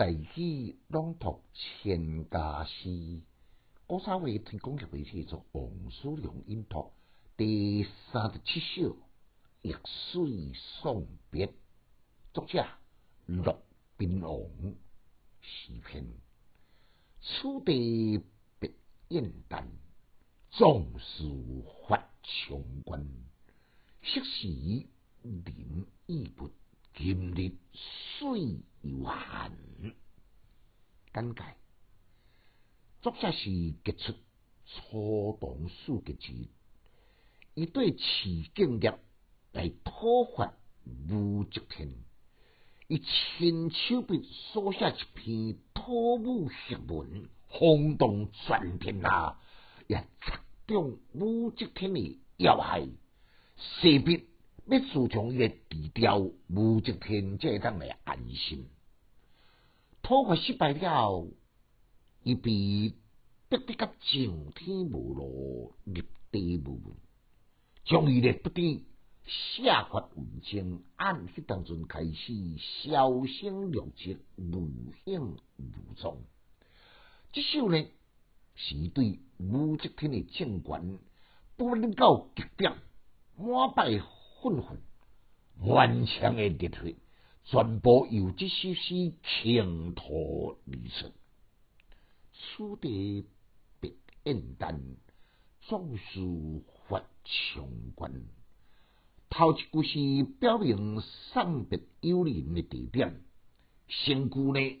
大喜朗读千家诗，古早话提供给媒体做王叔良音读第三十七首《易水送别》，作者陆宾王诗篇。此地别燕丹，壮士发长关。昔时人已不，今日水犹寒。简介：作者是杰出初唐书杰之，伊对词境业来讨伐武则天，伊亲手笔书写一篇土武檄文，轰动全天下，也插中武则天的要害。势必要自从伊诶低调，武则天才会当来安心。讨伐失败了，伊被逼得甲上天无路，入地无门，将伊个不敌下发文章，按迄当阵开始销声匿迹，无影无踪。即首呢，是对武则天的政权不能到极点，满败愤愤，顽强的热血。全部由这首诗倾吐而出。此地别燕丹，壮士发长关。头一句是表明送别友人的地点，成句呢，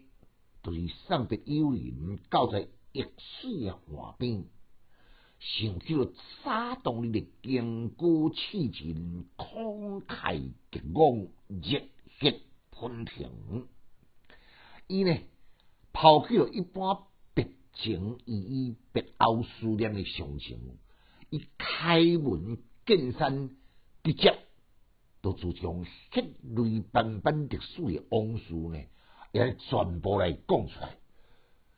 就是送别友人到在易水的岸边，想起了沙洞里的金戈刺人，慷慨激昂，热血。喷腾，伊呢抛弃了一般别情意义、别后思念的常情，伊开门见山，直接都自将血泪斑斑历史的往事呢，也全部来讲出来。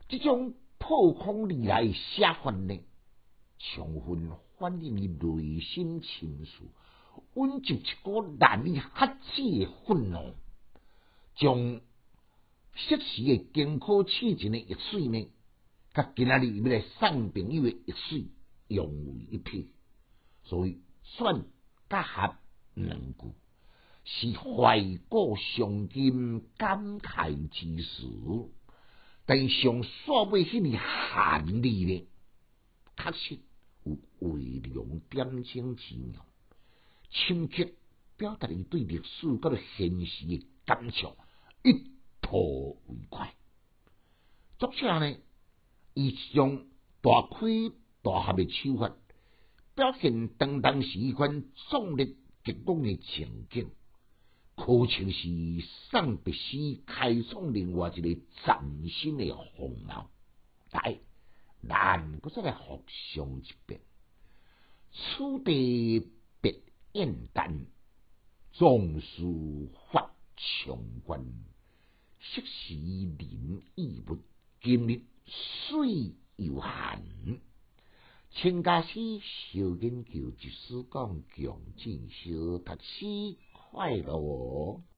这种破空而来的写法呢，充分反映伊内心情绪，温就一股难以克制的愤怒。将昔时的艰苦刺尽的易水呢，甲今仔日要来送朋友的易水融为一体，所以选结合两句，是怀古伤今感慨之时。但上煞尾迄个寒意呢，确实有微凉点睛之妙，深刻表达伊对历史嗰个现实的感触。一吐为快。作者呢，以一种大开大合的手法，表现当当时一款壮烈激动的情景，可称是送别诗开创另外一个崭新的风貌。来，难搁再来复相一遍：此地别燕丹，壮士发长关。昔时人已物，今日水犹寒。千家诗小金球，一书讲强进修，读书快乐哦。